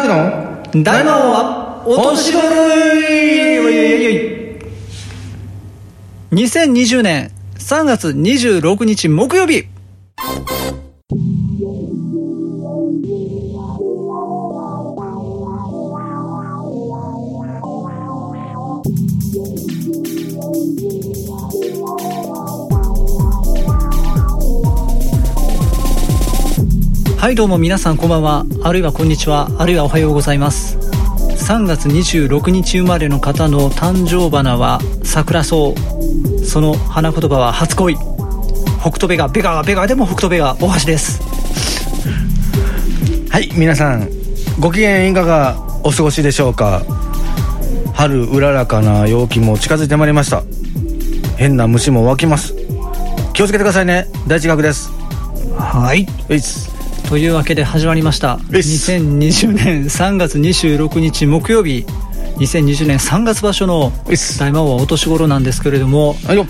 とガークの？大魔王はお年頃2020年3月26日木曜日はいどうも皆さんこんばんは。あるいはこんにちは。あるいはおはようございます。3月26日生まれの方の誕生花は桜草その花言葉は初恋。北斗ベガベガはベガでも北斗ベガ大橋です。はい皆さんご機嫌いかがお過ごしでしょうか。春うららかな陽気も近づいてまいりました。変な虫も湧きます。気をつけてくださいね。第一学です。はいというわけで始まりました。うっす2020年3月26日木曜日。2020年3月場所の大魔王はお年頃なんですけれども今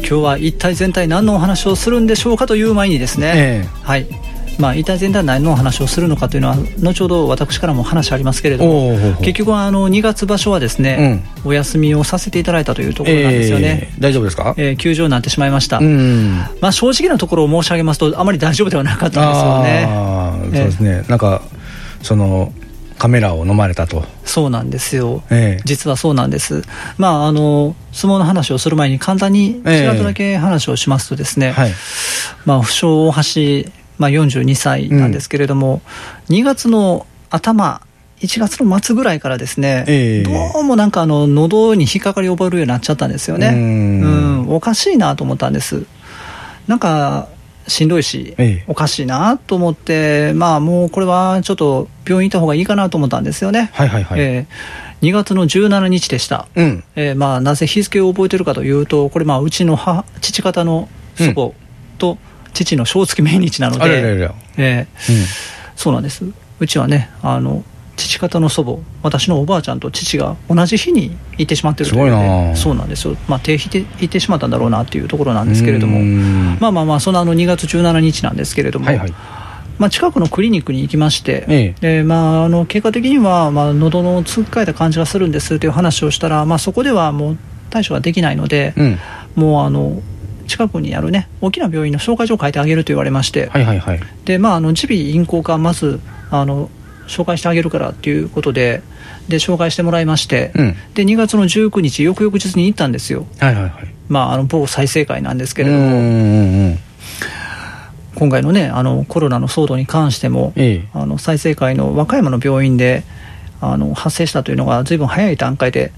日は一体全体何のお話をするんでしょうかという前にですね、ええ。はいまあ一体全体何のお話をするのかというのは後ほど私からも話ありますけれども結局はあの2月場所はですね、お休みをさせていただいたというところなんですよね、えー大丈夫ですか？えー休場になってしまいました、うん。まあ、正直なところを申し上げますとあまり大丈夫ではなかったんですよね。そうええですね、なんかそのカメラを飲まれたと。そうなんですよ、ええ。実はそうなんです、まあ、あの相撲の話をする前に簡単にちらっとだけ話をしますとですね、はい。まあ、不詳大橋、まあ、42歳なんですけれども、2月の頭、1月の末ぐらいからですね、ええ。どうもなんかあの喉に引っかかり覚えるようになっちゃったんですよね、ううんんおかしいなと思ったんです。なんかしんどいし、ええ。おかしいなと思って、まあ、もうこれはちょっと病院行った方がいいかなと思ったんですよね。はいはいはい、えー2月の17日でした。うん。えーまあ、なぜ日付を覚えてるかというと、これ、まあ、うちの母父方の祖母と父の正月命日なので、そうなんです、うちはね、あの父方の祖母、私のおばあちゃんと父が同じ日に行ってしまってるというので、そうなんですよ、まあ、定期で行ってしまったんだろうなっていうところなんですけれどもう、ん。まあまあまあ、そのあの2月17日なんですけれども、はいはい。まあ、近くのクリニックに行きまして、えでまあ、あの結果的には、まあ、喉のつっかえた感じがするんですという話をしたら、まあ、そこではもう対処ができないので、うん。もうあの近くにあるね大きな病院の紹介状を書いてあげると言われまして、はいはいはい。でまあ、あの耳鼻咽喉科まずあの紹介してあげるからということでで紹介してもらいまして、うん。で2月の19日翌々日に行ったんですよ、はいはいはい。まあ、あの某再生会なんですけれども、うんうんうん今回のねあのコロナの騒動に関しても、ええ。あの再生会の和歌山の病院であの発生したというのがずいぶん早い段階で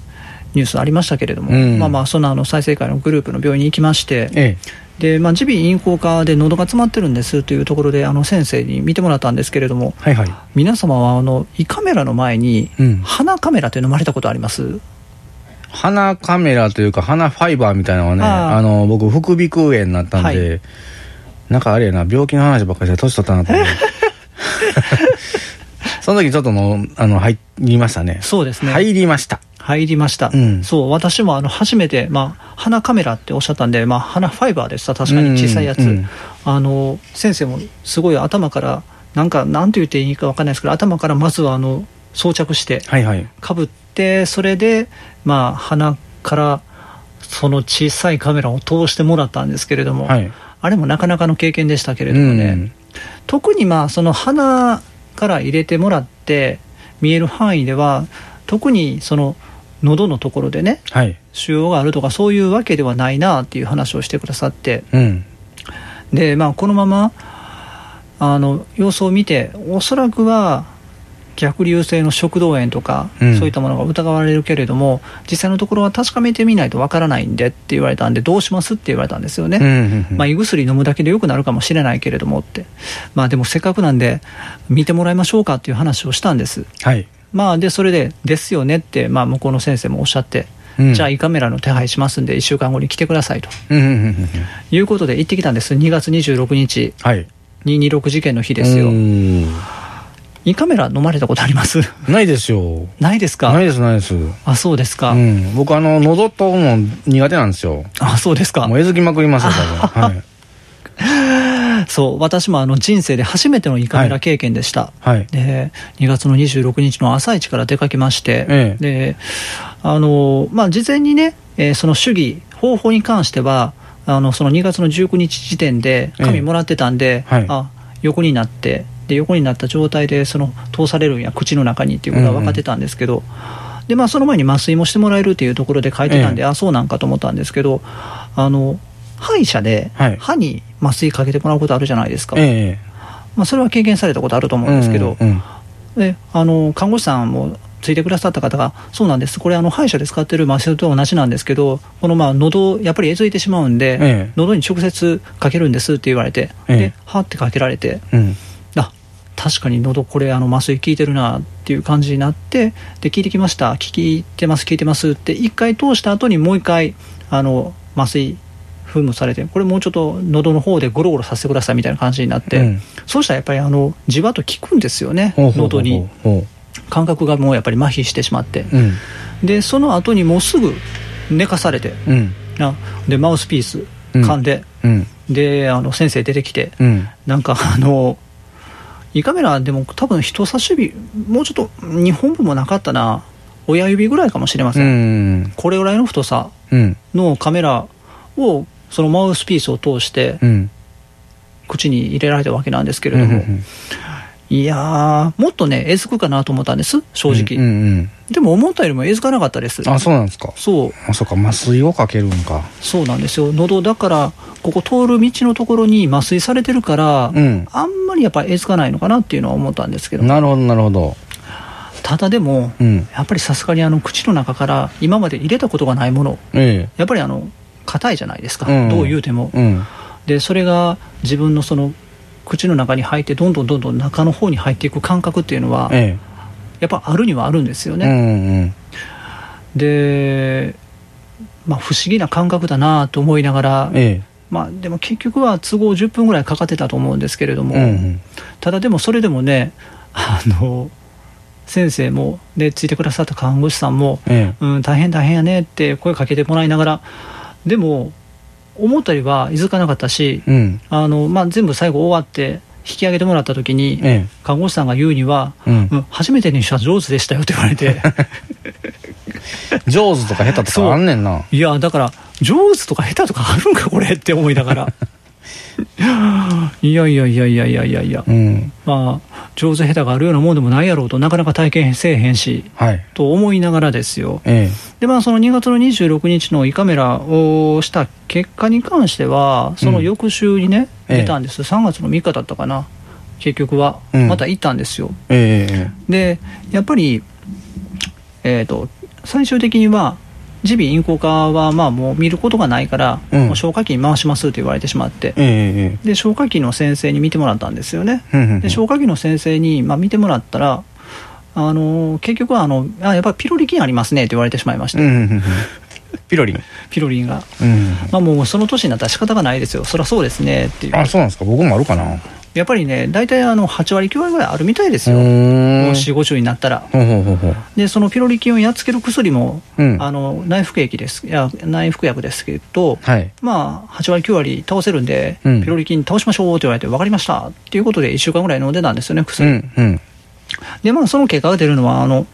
ニュースありましたけれども、うん。まあまあそのあの再生会のグループの病院に行きまして、えでまあ耳鼻咽喉科で喉が詰まってるんですというところであの先生に見てもらったんですけれどもはいはい。皆様はあの胃カメラの前にうん。鼻カメラというのをまれたことあります？鼻カメラというか鼻ファイバーみたいなのはねあの僕副鼻腔炎になったんで、はなんかあれやな病気の話ばっかりして年取ったなと思って その時ちょっとのあの入りましたね。そうですね。入りました入りました、うん。そう私もあの初めて、まあ、鼻カメラっておっしゃったんで、まあ、鼻ファイバーでした確かに小さいやつ、うんうんあの先生もすごい頭からなんかなんて言っていいか分かんないですけど頭からまずはあの装着してはいはい。かぶってそれで、まあ、鼻からその小さいカメラを通してもらったんですけれども、はい。あれもなかなかの経験でしたけれどもね、うん。特にまあその鼻から入れてもらって見える範囲では特にその喉のところでねはい。腫瘍があるとかそういうわけではないなっていう話をしてくださって。うん。で、まあ、このままあの様子を見ておそらくは逆流性の食道炎とか、うん。そういったものが疑われるけれども実際のところは確かめてみないとわからないんでって言われたんでどうしますって言われたんですよね。うんうんうん。まあ、胃薬飲むだけで良くなるかもしれないけれどもって、まあ、でもせっかくなんで見てもらいましょうかっていう話をしたんです。はいまあ、でそれでですよねって、まあ、向こうの先生もおっしゃって、うん。じゃあ胃カメラの手配しますんで1週間後に来てくださいと。いうことで行ってきたんです。2月26日はい。226事件の日ですよ。うん。胃カメラ飲まれたことあります？ないですよ。ないですか？ないですないです。あそうですか、うん。僕あの喉とも苦手なんですよ。あそうですか。もうえずきまくりますよ多分。はいそう私もあの人生で初めての胃カメラ経験でした、はい。で2月の26日の朝一から出かけまして、ええ。であのまあ、事前にね、えーその主義、方法に関しては、あのその2月の19日時点でええ。紙もらってたんで、はい。あ横になってで、横になった状態でその通されるんや、口の中にっていうことは分かってたんですけど、でまあ、その前に麻酔もしてもらえるっていうところで書いてたんで、え。あそうなんかと思ったんですけど、あの歯医者ではい。歯に麻酔かけてもらうことあるじゃないですか。ええ。まあ、それは経験されたことあると思うんですけど、うんうんであの看護師さんもついてくださった方が、そうなんです、これ、あの歯医者で使ってる麻酔と同じなんですけど、このまあ喉やっぱりえずいてしまうんで、ええ。喉に直接かけるんですって言われて、ええ。ではってかけられて、うん。あ確かに喉これ、あの麻酔効いてるなっていう感じになって、で聞いてきました、聞いてます、聞いてますって、一回通した後にもう一回あの麻酔、噴霧されて、これもうちょっと喉の方でゴロゴロさせてくださいみたいな感じになって、うんそうしたらやっぱりあのじわっと効くんですよね、喉に。ほ感覚がもうやっぱり麻痺してしまって、ううん。でその後にもうすぐ寝かされて、うん。あでマウスピースうん噛んで、うん。であの先生出てきて、うん。なんかあの胃カメラでも多分人差し指もうちょっと2本分もなかったな親指ぐらいかもしれませ、うんん。これぐらいの太さうん。のカメラをそのマウスピースを通してうん。口に入れられたわけなんですけうん。れども、いやーもっとねえずくかなと思ったんです正直、でも思ったよりもえずかなかったですうん。あ、そうなんですか。そうあ、そうか、麻酔をかけるんか。そうなんですよ喉だからここ通る道のところに麻酔されてるから、うん。あんまりやっぱえずかないのかなっていうのは思ったんですけどなるほど、なるほど。ただでもうん。やっぱりさすがにあの口の中から今まで入れたことがないものえやっぱりあの硬いじゃないですか、うんどう言うてもえ。うん。でそれが自分のその口の中に入ってどんどんどんどん中の方に入っていく感覚っていうのはえやっぱあるにはあるんですよえ。ね、うんうん。で、まあ、不思議な感覚だなと思いながら、えまあ、でも結局は都合10分ぐらいかかってたと思うんですけれどえ。も、うんうん。ただでもそれでもねあの先生も、ね、ついてくださった看護師さんも、えうん、大変大変やねって声かけてもらいながらでも思ったよりはいづかなかったしえ。うん。あの、まあ、全部最後終わって引き上げてもらった時に、え看護師さんが言うには、う。ん、初めてにしては上手でしたよって言われて 上手とか下手とかあんねんな。いやだから上手とか下手とかあるんかこれって思いながら いやいやいやいやいやいや。いやうん。まあ上手下手があるようなもんでもないやろうとなかなか体験せえへんしはい。と思いながらですよ。えでまあその2月の26日の胃カメラをした結果に関してはその翌週にね、ええ。出たんです。3月の3日だったかな。結局は。うん。また行ったんですよ、え。ええ。でやっぱりえっ、と最終的には耳鼻咽喉科はまあもう見ることがないから、うんもう消化器に回しますって言われてしまってええ。で消化器の先生に見てもらったんですよねで消化器の先生に、まあ、見てもらったらあの結局はあのあやっぱりピロリ菌ありますねって言われてしまいまして。ピロリン。ピロリンが、うん。まあ、もうその年になったら仕方がないですよそりゃそうですねっていうあ、そうなんですか。僕もあるかな。やっぱりね大体あの8割9割ぐらいあるみたいですうよ、もうーん。4 5 0になったら。でそのピロリ菌をやっつける薬も、うん。あの内服液ですいや内服薬ですけど、はい。まあ、8割9割倒せるんで、うんピロリ菌倒しましょうって言われて分かりましたっていうことで1週間ぐらい飲んでたんですよねう薬、ん。うん。でまあその結果が出るのはあの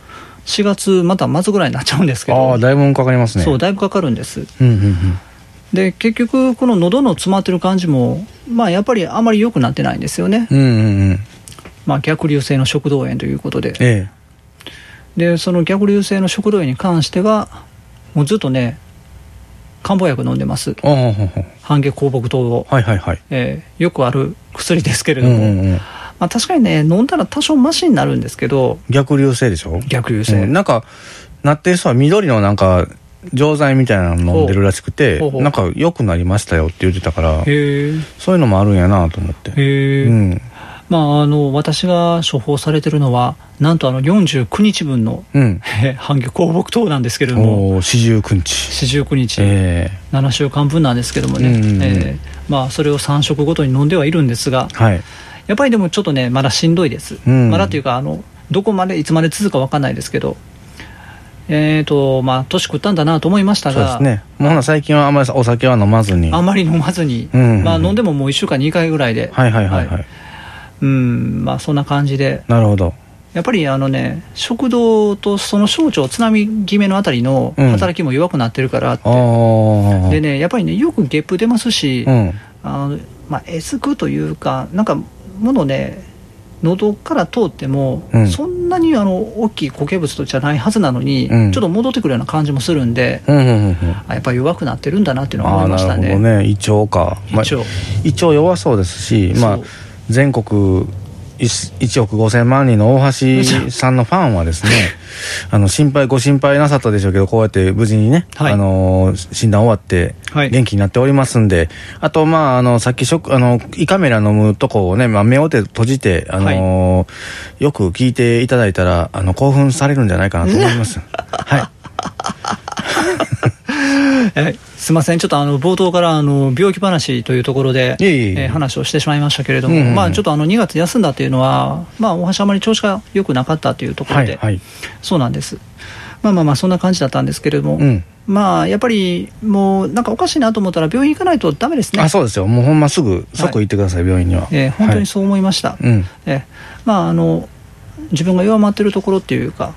4月また末ぐらいになっちゃうんですけあどあ、だいぶかかりますね。そうだいぶかかるんですうんうんうん。で結局この喉の詰まってる感じもまあやっぱりあまり良くなってないんですよね、うんうんうん。まあ、逆流性の食道炎ということで。えでその逆流性の食道炎に関してはもうずっとね漢方薬飲んでます。半月香木糖を、はいはいはい。えーよくある薬ですけれうども、んうんうん。まあ、確かにね飲んだら多少マシになるんですけど。逆流性でしょ？逆流性、うん。なんか、なってる人は緑のなんか、錠剤みたいなの飲んでるらしくてなんか良くなりましたよって言ってたから、そういうのもあるんやなと思って。へえ、うん。まああの私が処方されてるのはなんとあの49日分のうん。えー半魚香木糖なんですけれども。四十九日。四十九日、え7週間分なんですけどもね、うんうんうん。えーまあ、それを3食ごとに飲んではいるんですがえはい。やっぱりでもちょっとねまだしんどいです、うん。まだというかあのどこまでいつまで続くか分かんないですけどえーとまあ、年食ったんだなと思いましたが、そうですね。最近はあんまりお酒は飲まずに。あんまり飲まずに、うんうんうんまあ、飲んでももう1週間に2回ぐらいで、はいはいはいはい。うんまあ、そんな感じで、なるほど。やっぱりあのね、食道とその小腸、津波決めのあたりのうん働きも弱くなってるからって、ああ。でね、やっぱりね、よくゲップ出ますし、うん。あのまあ、えずくというか、なんか、ものね、喉から通っても、うんそんなにあの大きい固形物じゃないはずなのに、うんちょっと戻ってくるような感じもするんで、うんうんうんうん。あやっぱり弱くなってるんだなっていうのは思いましたなるほどね。ね。胃腸か。まあ胃腸胃腸弱そうですし、まあ全国1億5000万人の大橋さんのファンはですね、あの、心配、ご心配なさったでしょうけど、こうやって無事にね、はいあの、診断終わって、はい元気になっておりますんで、あと、まあ、あの、さっき食、あの、胃カメラ飲むとこをね、まあ、目を手閉じて、あのよく聞いていただいたら、あの、興奮されるんじゃないかなと思います。はい。えすみません、ちょっとあの冒頭からあの病気話というところで、いえいえいええー話をしてしまいましたけれども、うんうんうんまあ、ちょっとあの2月休んだというのは、まあ、大橋あまり調子が良くなかったというところで、はい、はい。そうなんです。まあまあまあ、そんな感じだったんですけれども、うん。まあ、やっぱりもう、なんかおかしいなと思ったら、病院行かないとダメですね。あ、そうですよ。もうほんますぐ、即行ってください、病院には。えー本当にそそう思いました。う。うん。えーまあ、あの自分が弱まってるところっていうか、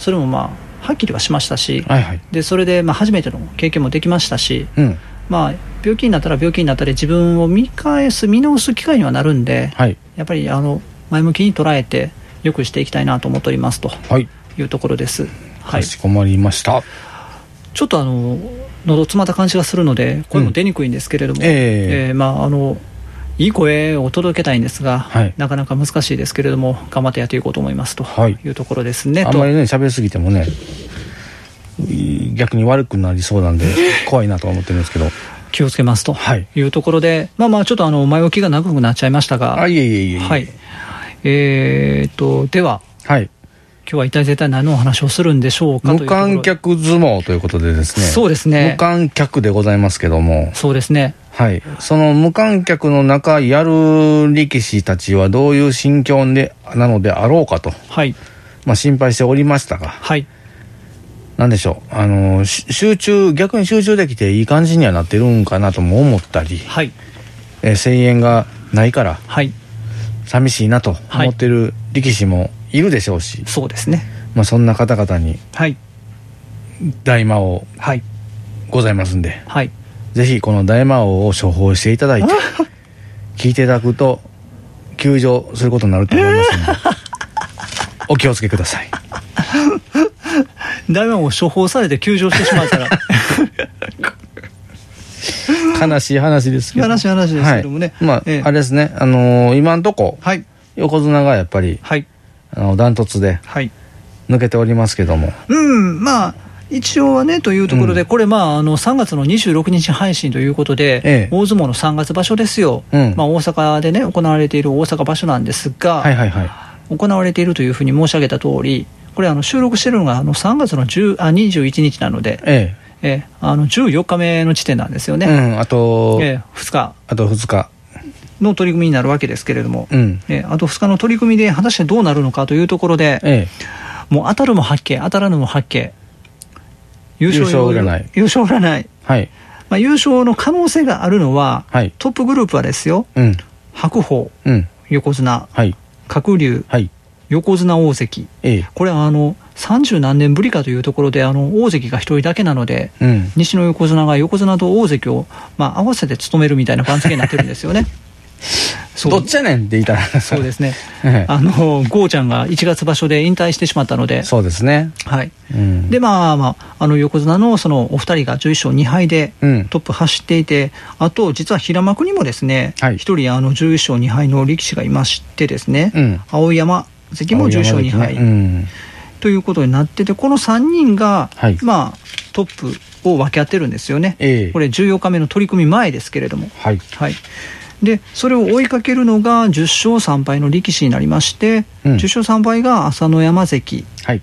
それもまあ、はっきりはしましたし、はいはい。でそれでまあ初めての経験もできましたし、うん。まあ、病気になったら病気になったで自分を見返す、見直す機会にはなるんで、はい。やっぱりあの前向きに捉えて、よくしていきたいなと思っておりますとはい。いうところです。はい、かしこまりました。ちょっとあの喉詰まった感じがするので、声も出にくいんですけれども、うんええーまあ、あのいい声を届けたいんですが、はいなかなか難しいですけれども、頑張ってやっていこうと思いますとはいいうところですね。とあんまりね、喋りすぎてもね、い逆に悪くなりそうなんで、怖いなとは思ってるんですけど。気をつけますとはいいうところで、まあまあ、ちょっとあの前置きが長くなっちゃいましたが、あ、いえいえいえ。はい。えーっと、では、はい。今日は一体絶対何のお話をするんでしょうかという無観客相撲ということでですね。そうですね無観客でございますけども。そうですね。はい。その無観客の中、やる力士たちはどういう心境で、なのであろうかと、はい。まあ心配しておりましたが、はい。なんでしょう。あの、し集中、逆に集中できていい感じにはなってるんかなとも思ったり、はい。えー声援がないから、はい。寂しいなとはい思ってる力士もいるでしょうし、そうですね。まあそんな方々にはい。大魔王はい。ございますんで、はい。ぜひこの大魔王を処方していただいて、聞いていただくと、休場することになると思いますので、お気をつけください。大魔王処方されて休場してしまったら、悲しい話ですけど。悲しい話ですけどもねはい、まあ、ええあれですね、あのー今んとこ、はい。横綱がやっぱり、はい。あの、ダントツではい。抜けておりますけども、うん、まあ、一応はね、というところで、うんこれ、まあ、あの、3月の26日配信ということで、ええ大相撲の3月場所ですよ。うんまあ、大阪でね、行われている大阪場所なんですが、はいはいはい。行われているというふうに申し上げた通り、これ、あの、収録してるのが、あの、3月の10あ21日なので、えええあの、14日目の地点なんですよえ。ね。うん、あと、ええ2日あと2日。の取り組みになるわけですけれども、うん。ええあと2日の取り組みで果たしてどうなるのかというところで、えもう当たるも八景、当たらぬも八景、優優勝占い優勝占い、え。はい。まあ、優勝の可能性があるのは、はい。トップグループはですよ、うん。白鵬、うん。横綱、はい。鶴竜、はい。横綱大関、ええ。これはあの30何年ぶりかというところで、あの大関が一人だけなので、うん。西の横綱が横綱と大関を、まあ、合わせて務めるみたいな番付になってるんですよね。どっちやねんって言ったら。そうですね。ええあの、ゴーちゃんが1月場所で引退してしまったので、そうですね。はい。うん。で、まあまあ、あの横綱のそのお二人が11勝2敗でうんトップ走っていて、あと、実は平幕にもですね、一、はい人あの11勝2敗の力士がいましてですね、うん青山関も10勝2敗、うん。ということになってて、この3人が、はいまあ、トップを分け合ってるんですよね。ええこれ14日目の取り組み前ですけれども。はい。はい。で、それを追いかけるのが10勝3敗の力士になりまして、うん10勝3敗が朝乃山関、はい。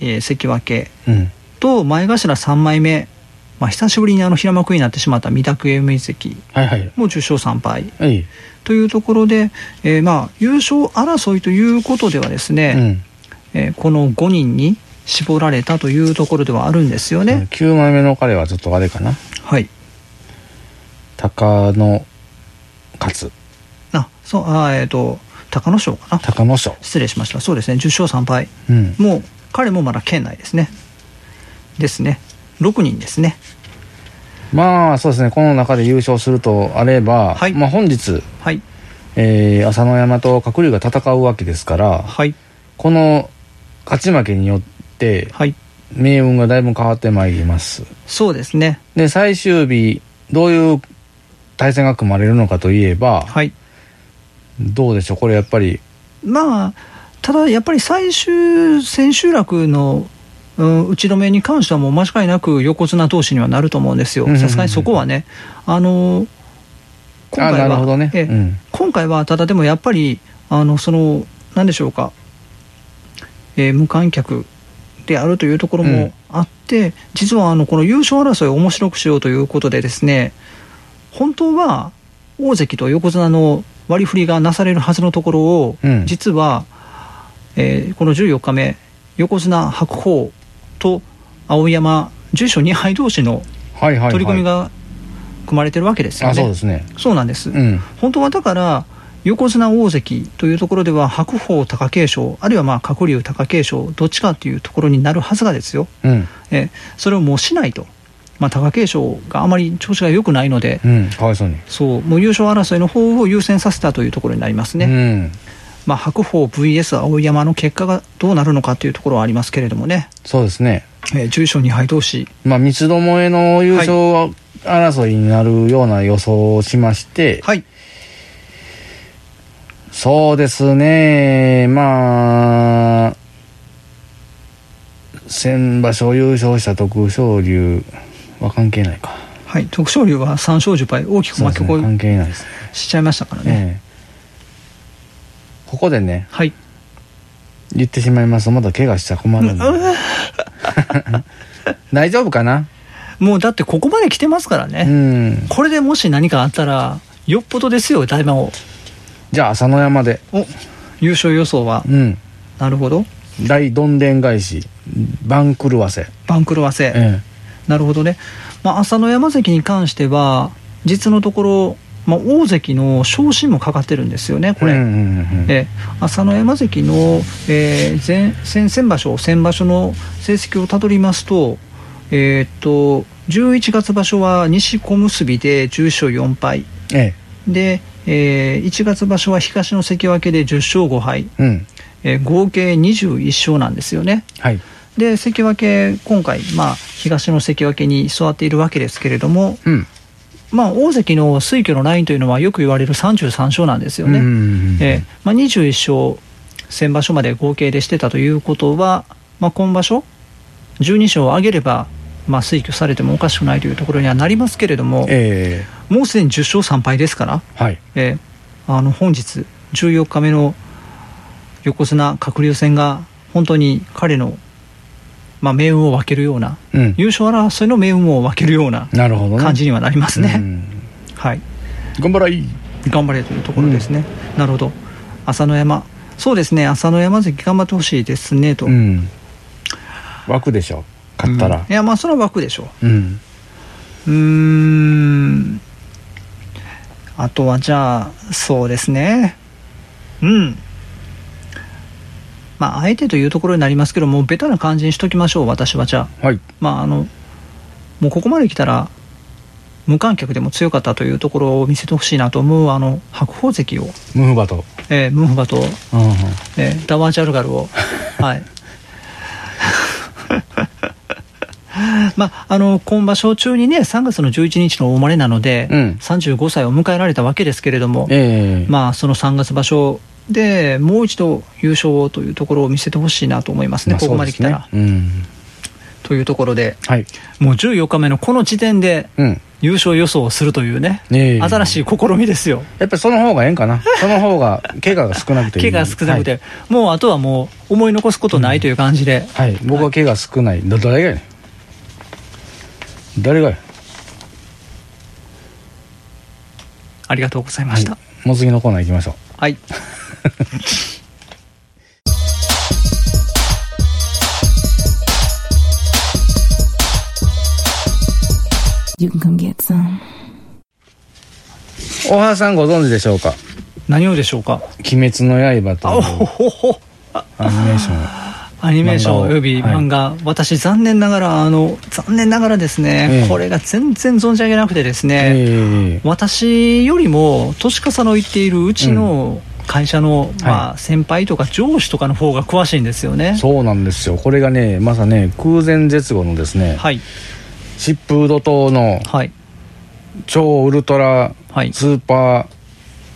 えー関脇うん。と前頭3枚目、まあ、久しぶりにあの平幕になってしまった御嶽海関はいはい。も10勝3敗ええ。というところで、えーまあ優勝争いということではですね、うん。えーこの5人に絞られたというところではあるんですよね、9枚目の彼はちょっとあれかなはい鷹の勝。あそうあえっ、と隆の勝かな。鷹の賞。失礼しました。そうですね。10勝3敗うん。もう彼もまだ県内ですね。ですね。6人ですね。まあそうですね。この中で優勝するとあれば、はい。まあ本日、はい。えー朝乃山と鶴竜が戦うわけですからはい。この勝ち負けによってはい。命運がだいぶ変わってまいります。そうですね。で最終日どういう対戦が組まれるのかといえば、はい。どうでしょう？これやっぱり。まあただやっぱり最終千秋楽の、うん、打ち止めに関してはもう間違いなく横綱同士にはなると思うんですよ。うんうんうんうん。さすがにそこはね。あの今回はね。ええ。うん。今回はただでもやっぱりあのその何でしょうか、えー無観客であるというところもあって、実はあのこの優勝争いを面白くしようということでですね本当は大関と横綱の割り振りがなされるはずのところを、うん。実は、えーこの14日目横綱白鵬と青山住所2敗同士の取り組みが組まれてるわけですよね。あそうですね。そうなんです、うん。本当はだから横綱大関というところでは白鵬貴景勝あるいはまあ鶴竜貴景勝どっちかというところになるはずがですよ、うん。えそれをもうしないと、まあ、貴景勝があまり調子が良くないので、うんかわいそうに。そうもう優勝争いの方を優先させたというところになりますね、うん。まあ、白鵬 VS 蒼山の結果がどうなるのかというところはありますけれどもね、そうですね。えー、重賞2敗同士まあ三つどもえの優勝争いになるような予想をしまして、はい。そうですね。まあ先場所優勝した徳勝龍は関係ないか。はい徳勝龍は3勝10敗大きく負け越そうですね関係ないですしちゃいましたからね、ええ。ここでねはい。言ってしまいますとまだ怪我しちゃ困るんで。大丈夫かな？もうだってここまで来てますからね、うん。これでもし何かあったらよっぽどですよ大魔王。じゃあ朝乃山で。お優勝予想は。うん。なるほど。大どんでん返し番狂わせ。番狂わせ、えなるほどね、まあ、朝乃山関に関しては実のところ、まあ、大関の昇進もかかってるんですよねえこれ、うんうんうんえ朝乃山関の、えー前先々場所先場所の成績をたどりますとえーっと11月場所は西小結で10勝4敗。えで、えー1月場所は東の関脇で10勝5敗、えうん。えー合計21勝なんですよね。はいで関脇今回、まあ、東の関脇に座っているわけですけれども、うん。まあ、大関の推挙のラインというのはよく言われる33勝なんですよね。えーまあ、21勝先場所まで合計でしてたということは、まあ、今場所12勝を上げれば、まあ、推挙されてもおかしくないというところにはなりますけれども、えもうすでに10勝3敗ですから。えはい。えーあの本日14日目の横綱鶴竜戦が本当に彼の、まあ、命運を分けるようなうん。優勝争いの命運を分けるような感じにはなりますね、うん。はい。頑張らい頑張れというところですね、なるほど。朝乃山。そうですね。朝乃山関頑張ってほしいですねと、うん。枠でしょ勝ったら。うん。いやまあそれは枠でしょう。ん。うん。あとはじゃあそうですね。うんまああえてというところになりますけどもうベタな感じにしときましょう私は。じゃあ。はい。まああのもうここまで来たら無観客でも強かったというところを見せてほしいなと思うあの白鵬関を、ムフバトえームンフバと、うんうん。えーダワージャルガルを。はい。まあ、あの今場所中にね3月の11日のお生まれなので、うん。35歳を迎えられたわけですけれども、ええ。まあ、その3月場所でもう一度優勝をというところを見せてほしいなと思いますね、まあここまで来たら。そうですねというところでうんはい。もう14日目のこの時点でうん。優勝予想をするというね、ええ。新しい試みですよ。やっぱりその方がええんかな？その方が怪我が少なくて。いい怪我が少なくて、もうあとはもう思い残すことないという感じで、はい、はい僕は怪我少ない。だ誰がやねん誰がやありがとうございました。はい、もう次のコーナー行きましょう。はい you can come get some. 大原さんご存知でしょうか？何をでしょうか「鬼滅の刃」というアニメーション。アニメーションおよび漫画、はい、私残念ながらあの残念ながらですね、えー、これが全然存じ上げなくてですね、えー、私よりも年かさの言っているうちの、うん。会社の、まあ、先輩とか上司とかの方が詳しいんですよね。そうなんですよ。これがねまさね空前絶後のですね、はい。疾風怒涛のはい。超ウルトラはい。スーパ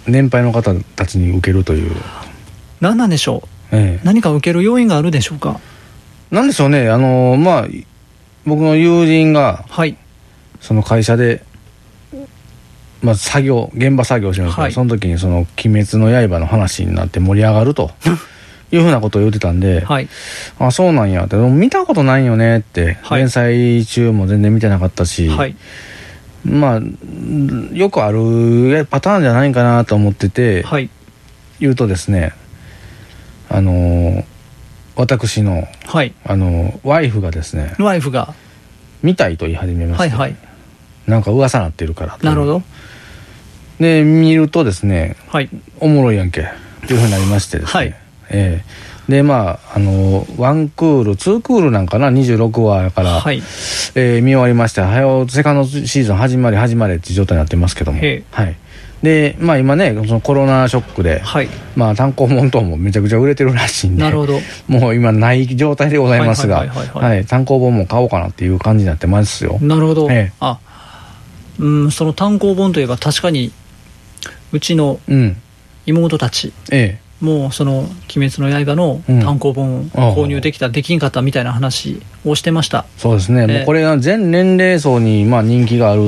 ー年配の方たちに受けるという、何なんでしょう？ええ。何か受ける要因があるでしょうか？なんでしょうね。あのまあ僕の友人がはい。その会社で、まあ、作業現場作業してるんですけど、はい。その時にその「鬼滅の刃」の話になって盛り上がると いうふうなことを言ってたんで、はい。あそうなんや。ってでも見たことないよねって、はい。連載中も全然見てなかったし、はい。まあんよくあるパターンじゃないかなと思ってて、はい。言うとですねあのー私の、はい。あのーワイフがですねワイフが。見たいと言い始めまして、はいはい。なんか噂なってるからなるほどで見るとですねはい。おもろいやんけ。っていうふうになりましてですね、はい。ええ。でまああのワンクールツークールなんかな？26話やから、はい。えー見終わりましてはよセカンドシーズン始まり始まりっていう状態になってますけども。はい。でまあ今ねそのコロナショックで、はい。まあ単行本等もめちゃくちゃ売れてるらしいんでなるほど。もう今ない状態でございますが単行本も買おうかなっていう感じになってますよ。なるほど、ええ。あうんその単行本といえば確かにうちのうん。妹たちえもうその「鬼滅の刃」のうん。単行本を購入できた、できんかったみたいな話をしてました。えそうですね、ええ。もうこれは全年齢層にまあ人気がある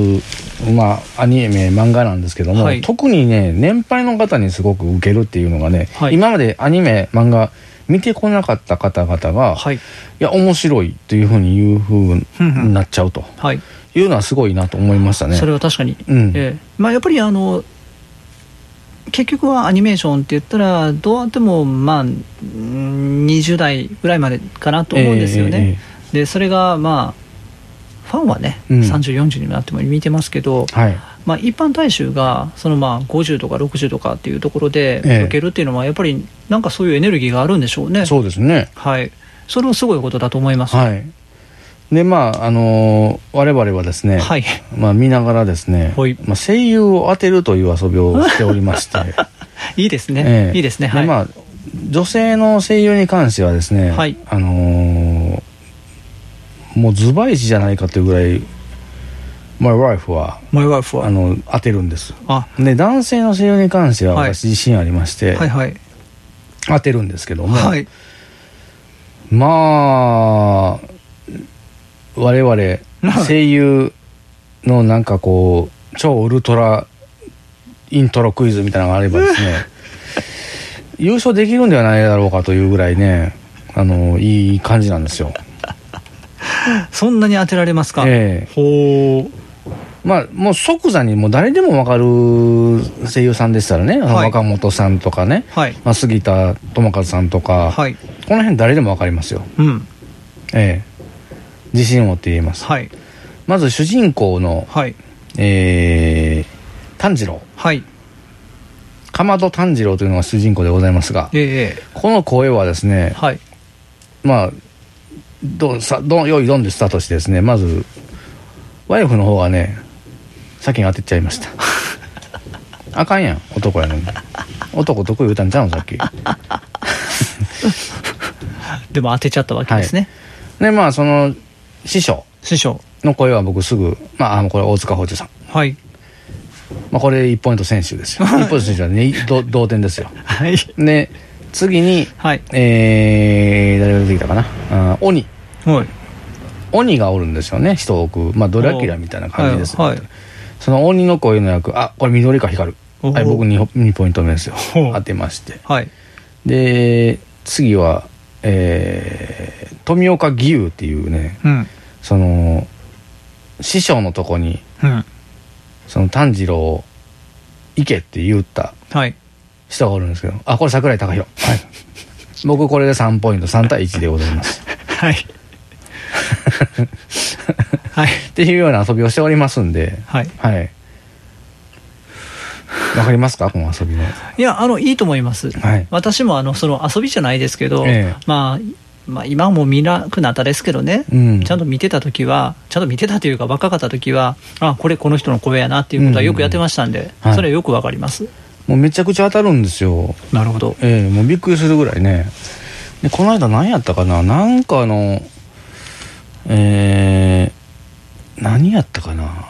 まあアニメ漫画なんですけども、はい。特にね年配の方にすごく受けるっていうのがね、はい。今までアニメ漫画見てこなかった方々が、い、はい。や面白いっていうふうに言うふうになっちゃうとはい。いうのはすごいなと思いましたね。それは確かに、うん。ええ。まあ、やっぱりあの結局はアニメーションって言ったらどうあってもまあうん20代ぐらいまでかなと思うんですよね、でそれがまあファンはね、うん。3040になっても見てますけど、はい。まあ、一般大衆がそのまあ50とか60とかっていうところでええ。受けるっていうのはやっぱりなんかそういうエネルギーがあるんでしょうね。そうですね。はい。それはすごいことだと思います。はいでまああのー我々はですね、はい。まあ、見ながらですね、はい。まあ、声優を当てるという遊びを しておりまして。いいですね、ええ。いいですね。はい、まあ、女性の声優に関してはですね、はい。あのーもうズバイチじゃないかというぐらい My wife はマイワイフは。あの当てるんです。あ。で男性の声優に関してははい。私自信ありまして、はいはい。当てるんですけども、はい。まあ我々声優のなんかこう超ウルトライントロクイズみたいなのがあればですね 優勝できるんではないだろうかというぐらいねあのいい感じなんですよ。そんなに当てられますか、ええ。ほう。まあもう即座にもう誰でもわかる声優さんでしたらね、はい。若本さんとかね、はい。まあ、杉田智和さんとか、はい。この辺誰でもわかりますよ。うん。ええ自信を持って言えます。はい。まず主人公のはい。えー、炭治郎。はい。かまど炭治郎というのが主人公でございますがええこの声はですねはい。まあどうさど用意どんでスタートしてですねまずワイフの方がね先に当てちゃいました。あかんやん男やのに。男得意言うたんちゃうんさっき。でも当てちゃったわけですね、でまあその師匠。師匠。の声は僕すぐまああのこれ大塚芳二さん。はい。まあこれ1ポイント選手ですよ。1ポイント選手はねど同点ですよ。はい。で次にはい。えー、誰が出てきたかな。あ鬼。はい。鬼がおるんですよね人を置く、まあ、ドラキュラみたいな感じです、はい。はい。その鬼の声の役あこれ緑か光。るおはい僕 2, 2ポイント目ですよ当てまして。はい。で次はえー、富岡義勇っていうねうん。その師匠のとこにうん。その炭治郎を行けって言ったはい。人がおるんですけどあこれ桜井貴宏はい。僕これで3ポイント3対1でございます。はい。はい。っていうような遊びをしておりますんではい。はいわかりますか？この遊びのいやあのいいと思います、はい。私もあのその遊びじゃないですけど、ええ。まあまあ、今はもう見なくなったですけどね、うん。ちゃんと見てた時は、ちゃんと見てたというか、若かった時は、あこれ、この人の声やなっていうことはよくやってましたんで、はい。それはよくわかります。もうめちゃくちゃ当たるんですよ。なるほど。ええもうびっくりするぐらいね。でこの間何やったかな？なんかあのえー、何やったかな？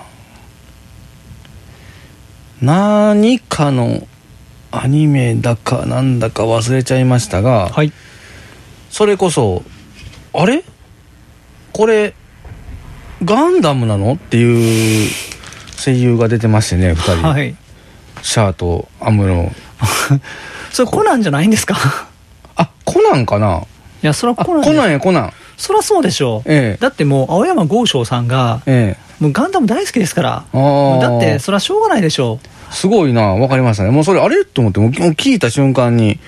何かのアニメだかなんだか忘れちゃいましたが、はい。それこそあれ？これガンダムなの？っていう声優が出てましてね2人、はい。シャアとアムロ。それコナンじゃないんですか？あコナンかな？いや、そらあコナンコナンやコナンそらそうでしょう。ええ。だってもう、青山剛昌さんが、ええ。もうガンダム大好きですから。だって、そらしょうがないでしょすごいなわかりましたね。もうそれあれと思ってもう聞いた瞬間に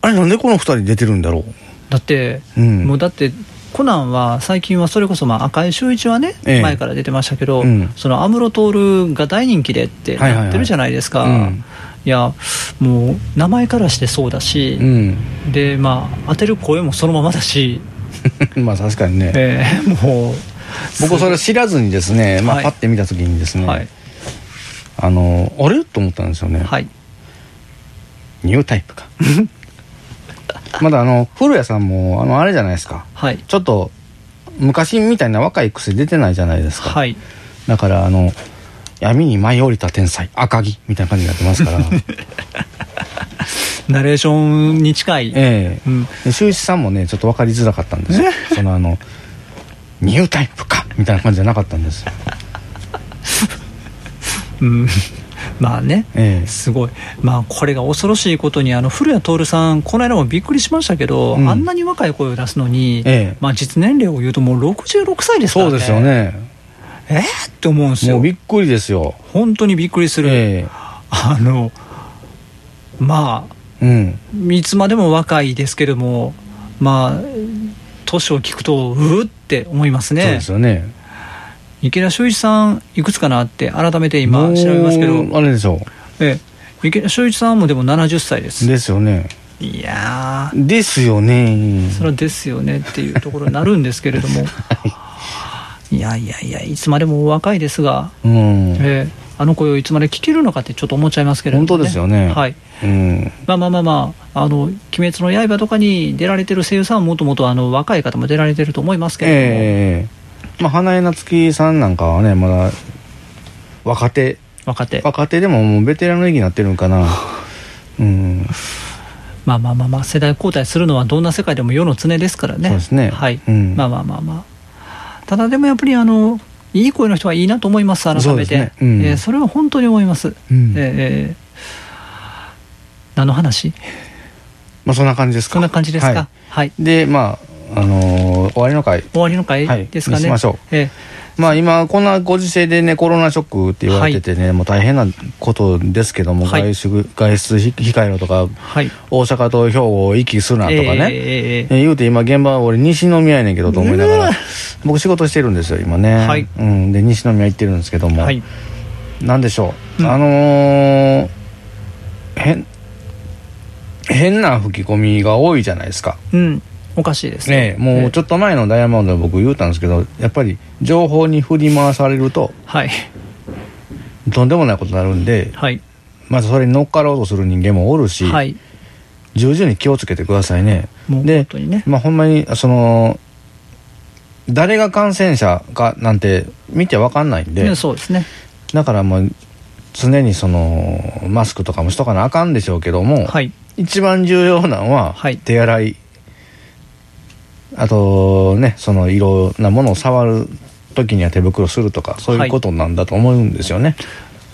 あれなんでこの二人出てるんだろう。だって、ううん。もうだって、コナンは最近はそれこそまあ赤井秀一はね、ええ。前から出てましたけど、うん。その安室徹が大人気でってなってるじゃないですか、うん。いやもう名前からしてそうだしう、ん。でまあ当てる声もそのままだし、まあ確かにね。ええもう僕それ知らずにですね、まあ、はい。パッて見た時にですね、はい。あのあれと思ったんですよね、はい。ニュータイプか。まだあの古谷さんもあのあれじゃないですか。はい。ちょっと昔みたいな若い癖出てないじゃないですか、はい。だからあの闇に舞い降りた天才赤木みたいな感じになってますから ナレーションに近い、ええ。うん、で修一さんもねちょっと分かりづらかったんです。よそのあのニュータイプかみたいな感じじゃなかったんです。よ うん、まあね。ええ。すごい、まあ、これが恐ろしいことに、あの古谷徹さん、この間もびっくりしましたけど、うん。あんなに若い声を出すのに、ええ。まあ、実年齢を言うと、もう66歳ですからね、そうですよね。えーって思うんですよ。もうび、っくりですよ。本当にびっくりする、えあのまあ、えうん。いつまでも若いですけども、まあ、年を聞くと、うーって思いますそうねで、すよね。池田修一さん、いくつかなって、改めて今、調べますけど、あれでしょええ。池田修一さんもでも70歳です。ですよね。いやー。ですよね。それはですよねっていうところになるんですけれども、い、やいやいや、いつまでもお若いですが、うん、えーあの声をいつまで聞けるのかってちょっと思っちゃいますけれども、本当ですよね。はい、うん。まあまあまあまあ、あの鬼滅の刃とかに出られてる声優さんはもともとあの若い方も出られてると思いますけれども、ええ。まあ花江夏樹さんなんかはねまだ若手。若手、若手でももうベテランの域になってるんかな。うん。まあまあまあまあ、世代交代するのはどんな世界でも世の常ですからね、そうですね。はい、うん。まあまあまあまあ、ただでもやっぱりあの、いい声の人はいいなと思います、改めて、ですね。うん。えーそれは本当に思います。うん。えー何の話？まあそんな感じですか。そんな感じですか、ははい、い、でまああのー終わりの回。終わりの回はいですかね。にしましょう。えまあ今こんなご時世でねコロナショックって言われててね、もう大変なことですけども、はい。外出外出控えろとかーはい、大阪と兵庫を行きするなとかね、えーえーえーえ言うて今現場は俺西宮やねんけどと思いながら僕仕事してるんですよ今ね、はい。うん、で西宮行ってるんですけども、はい、なんでしょう、うん。あのー変変な吹き込みが多いじゃないですか。うん、おかしいですよ。ねえもうちょっと前のダイヤモンドで僕言うたんですけどやっぱり情報に振り回されるとはい、とんでもないことになるんではい、まずそれに乗っかろうとする人間もおるし、はい、重々に気をつけてくださいね。もうで本当にね、まあほんまにその誰が感染者かなんて見てわかんないんで、ねそうですね、だからもう常にそのマスクとかもしとかなあかんでしょうけども、はい、一番重要なのははい。手洗い、あとねそのいろんなものを触る時には手袋するとかそういうことなんだと思うんですよね、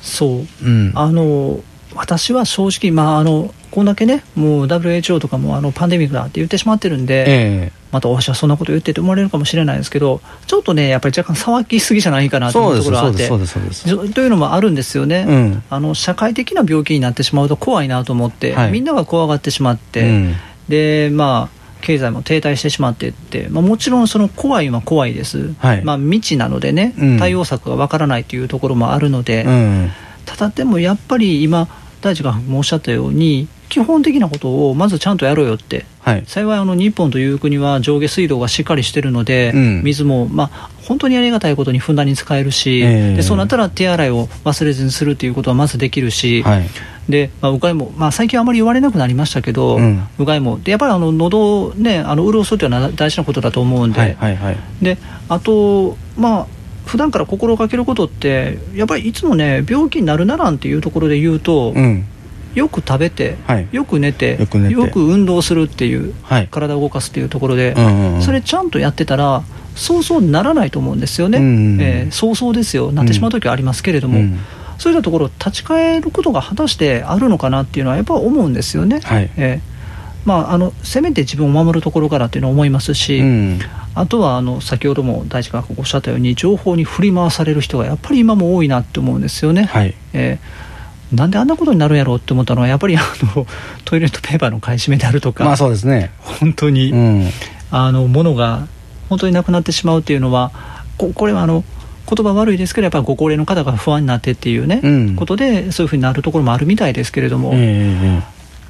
そう、うん。あの私は正直、まあ、あのこんだけね、もう WHO とかもあのパンデミックだって言ってしまってるんで、えまた私はそんなこと言ってって思われるかもしれないですけど、ちょっとね、やっぱり若干騒ぎすぎじゃないかえなと思うところがあって、というのもあるんですよね、うん。あの社会的な病気になってしまうと怖いなと思って、はい。みんなが怖がってしまって、うん。でまあ経済も停滞してしまってって、まあ、もちろんその怖いは怖いです、はい。まあ、未知なのでね、うん。対応策がわからないというところもあるので、うん。ただでもやっぱり今、大地がもおっしゃったように、基本的なことをまずちゃんとやろうよって、はい。幸いあの日本という国は上下水道がしっかりしてるので、うん。水も、まあ、本当にありがたいことにふんだんに使えるし、ええ。でそうなったら手洗いを忘れずにするということはまずできるし、はいでまあ、うがいも、まあ、最近はあまり言われなくなりましたけど、うん。うがいも、でやっぱりあの喉を、ね、あの潤すというのは大事なことだと思うんで、はいはいはい。であと、まあ普段から心がけることって、やっぱりいつもね、病気になるならんっていうところで言うと、うん。よく食べて、はい。よく寝てよく運動するっていう、はい。体を動かすっていうところで、うんうんうん。それちゃんとやってたら、そうそうならないと思うんですよね、うんうんうん。えーそうそうですよ、なってしまう時はありますけれども、うんそういったところ、立ち返ることが果たしてあるのかなっていうのは、やっぱ思うんですよね。はい。えーまあ、あのせめて自分を守るところからっていうのは思いますし、うん。あとはあの先ほども大地がおっしゃったように、情報に振り回される人がやっぱり今も多いなって思うんですよね。はい。えーなんであんなことになるんやろうって思ったのは、やっぱりあの トイレットペーパーの買い占めであるとか、まあそうですね。本当に、うん。あの物が本当になくなってしまうっていうのは、ここれはあの言葉悪いですけど、やっぱりご高齢の方が不安になってっていうね、うん。ことで、そういうふうになるところもあるみたいですけれども、ええ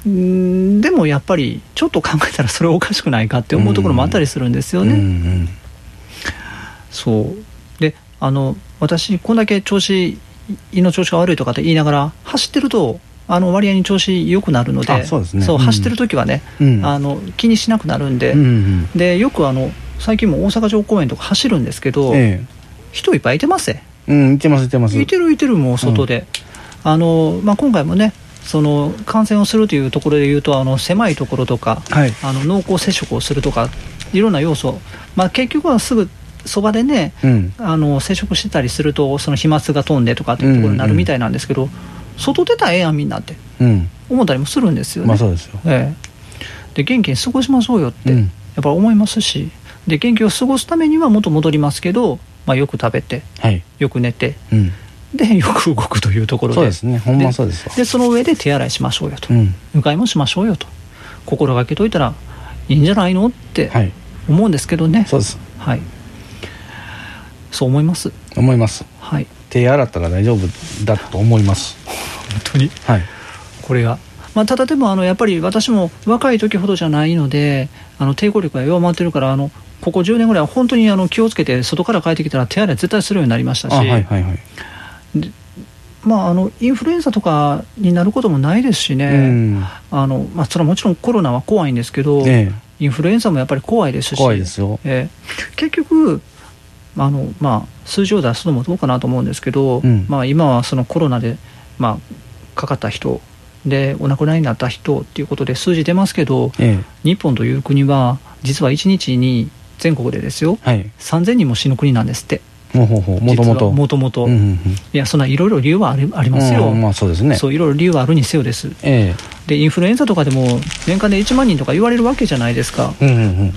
うんでもやっぱり、ちょっと考えたら、それおかしくないかって思うところもあったりするんですよね。うんうんそう。であの私、こんだけ調子胃の調子が悪いとかって言いながら、走ってると、あの割合に調子良くなるので、あそうね。うん。走ってる時はね、うん。あの、気にしなくなるんで、うんうんでよくあの最近も大阪城公園とか走るんですけど、え人いっぱいいてますえうんいてますいてます。いてるいてる、もう外で、あのまあ、今回もね、その感染をするというところでいうと、あの狭いところとか、はい。あの濃厚接触をするとか、いろんな要素、まあ、結局はすぐそばでね、うん。あの接触してたりすると、その飛沫が飛んでとかっていうところになるみたいなんですけど、外出たらええやん、みんなってうん。思ったりもするんですよね。まあそうですよ。ええ、で元気に過ごしましょうよって、うん。やっぱ思いますしで元気を過ごすためには元戻りますけど、まあ、よく食べてはい。よく寝てうん。でよく動くというところで。そうですね。ほんまそうですわ。でその上で手洗いしましょうよと、うん。うがいもしましょうよと。心がけといたらいいんじゃないのってはい。思うんですけどね、そうです。はい、そう思います。思います。はい。手洗ったら大丈夫だと思います。本当に？はい。これが、まあ、ただでもあのやっぱり私も若い時ほどじゃないのであの抵抗力が弱まってるからあのここ10年ぐらいは本当にあの気をつけて外から帰ってきたら手洗い絶対するようになりましたし、あはいはいはい。まあ、あのインフルエンザとかになることもないですしね、うん。あのまあ、それはもちろんコロナは怖いんですけど、えインフルエンザもやっぱり怖いですし。怖いですよ。えー結局あの、まあ、数字を出すのもどうかなと思うんですけど、うん。まあ、今はそのコロナで、まあ、かかった人でお亡くなりになった人っていうことで数字出ますけどええ。日本という国は実は1日に全国でですよ。えはい。3000人も死ぬ国なんですって。もともともともといやそんないろいろ理由はありありますよ、うんまあそうですね。そういろいろ理由はあるにせよです。えでインフルエンザとかでも年間で1万人とか言われるわけじゃないですか。えうんうんうん。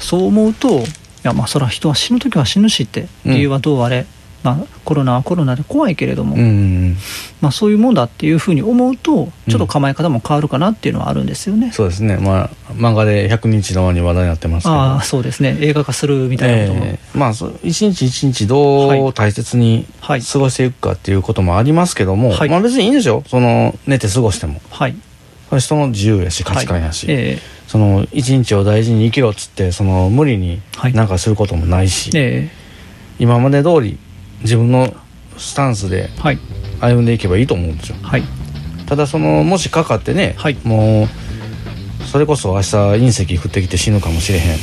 そう思うといやまあそれは人は死ぬ時は死ぬしってうん理由はどうあれ、まあ、コロナはコロナで怖いけれども、うんうんまあ、そういうもんだっていうふうに思うとちょっと構え方も変わるかなっていうのはあるんですよね、そうですね。まあ漫画で100日の輪に話題になってますけど。ああそうですね。映画化するみたいなことも、ええ。まあ一日一日どはい。う大切にはい。過ごしていくかっていうこともありますけども、はい。まあ別にいいんですよ。その寝て過ごしても。はい。人の自由やし価値観やし、はいえ。その一日を大事に生きろっつってその無理にはい。なんかすることもないし、ええ。今まで通り自分のスタンスで歩んでいけばいいと思うんですよ。はい。ただそのもしかかってね、はい。もうそれこそ明日隕石降ってきて死ぬかもしれへん、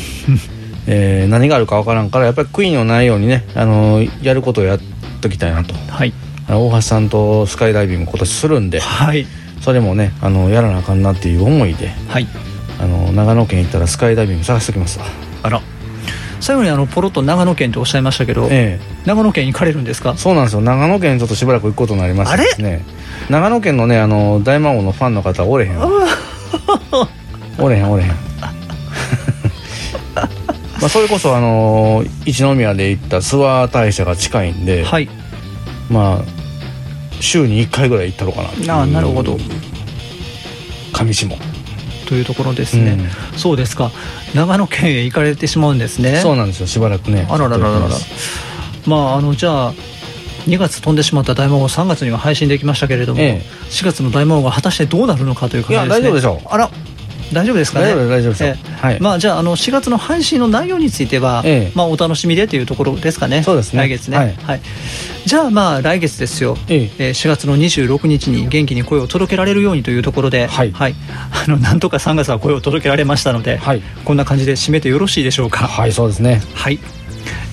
えー何があるかわからんからやっぱり悔いのないようにねあのやることをやっときたいなと。はい。大橋さんとスカイダイビング今年するんではい。それもねあのやらなあかんなっていう思いではい。あの長野県行ったらスカイダイビング探しておきますわ。あら最後にあのポロッと長野県っておっしゃいましたけど、え長野県行かれるんですか？えそうなんですよ。長野県ちょっとしばらく行くことになりましてですね長野県のねあの大魔王のファンの方おれへんおれへんおれへん。まあそれこそあの一宮で行った諏訪大社が近いんで、はい。まあ週に1回ぐらい行ったのかな。あなるほど。上下というところですね、うんそうですか。長野県へ行かれてしまうんですね。そうなんですよ。しばらくね。あららららら。まああのじゃあ2月飛んでしまった大魔王3月には配信できましたけれども、ええ。4月の大魔王が果たしてどうなるのかという感じですね。いや大丈夫でしょう。あら大丈夫ですかね？大丈夫ですはい。まあじゃああの4月の配信の内容については、ええ。まあお楽しみでというところですかね？そうですね。来月ね。はい。じゃあまあ来月ですよ、ええ。ー4月の26日に元気に声を届けられるようにというところで、はい。あのなんとか3月は声を届けられましたので、はい。こんな感じで締めてよろしいでしょうか？はいそうですね。はい。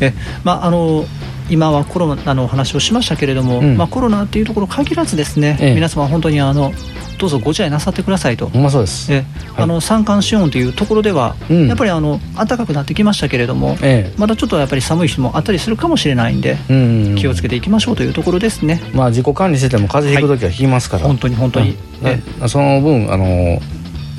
えまああの今はコロナのお話をしましたけれども、うん。まあ、コロナっていうところ限らずですね、ええ。皆様本当にあのどうぞご自愛なさってくださいと。まそうです。えあの三寒四温というところでは、うん。やっぱりあの暖かくなってきましたけれども、えまだちょっとやっぱり寒い日もあったりするかもしれないんで、えうん気をつけていきましょうというところですね。まあ自己管理してても風邪ひく時はひきますから、本当に本当に、うん。その分あの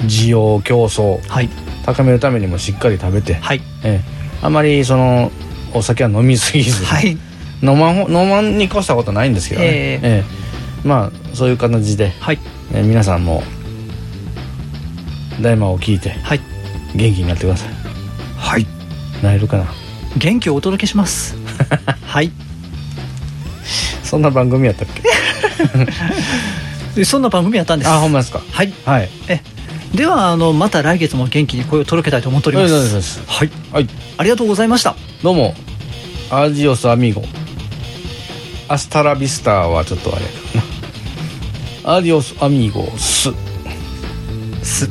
需要競争。はい。高めるためにもしっかり食べて、はい。ええ。あまりそのお酒は飲みすぎず、はい。飲まんほ飲まんに越したことないんですけどね、え。ええ。まあそういう形で、はいえ皆さんも大魔を聞いてはい。元気になってください。はい。なれるかな？元気をお届けします。はい。そんな番組やったっけ？で そんな番組やったんです。あほんまですか？はい。はい。えではあのまた来月も元気に声を届けたいと思っております。はい。はい。ありがとうございました。どうも。アジオスアミーゴ。アスタラビスターはちょっとあれアディオスアミーゴス。ス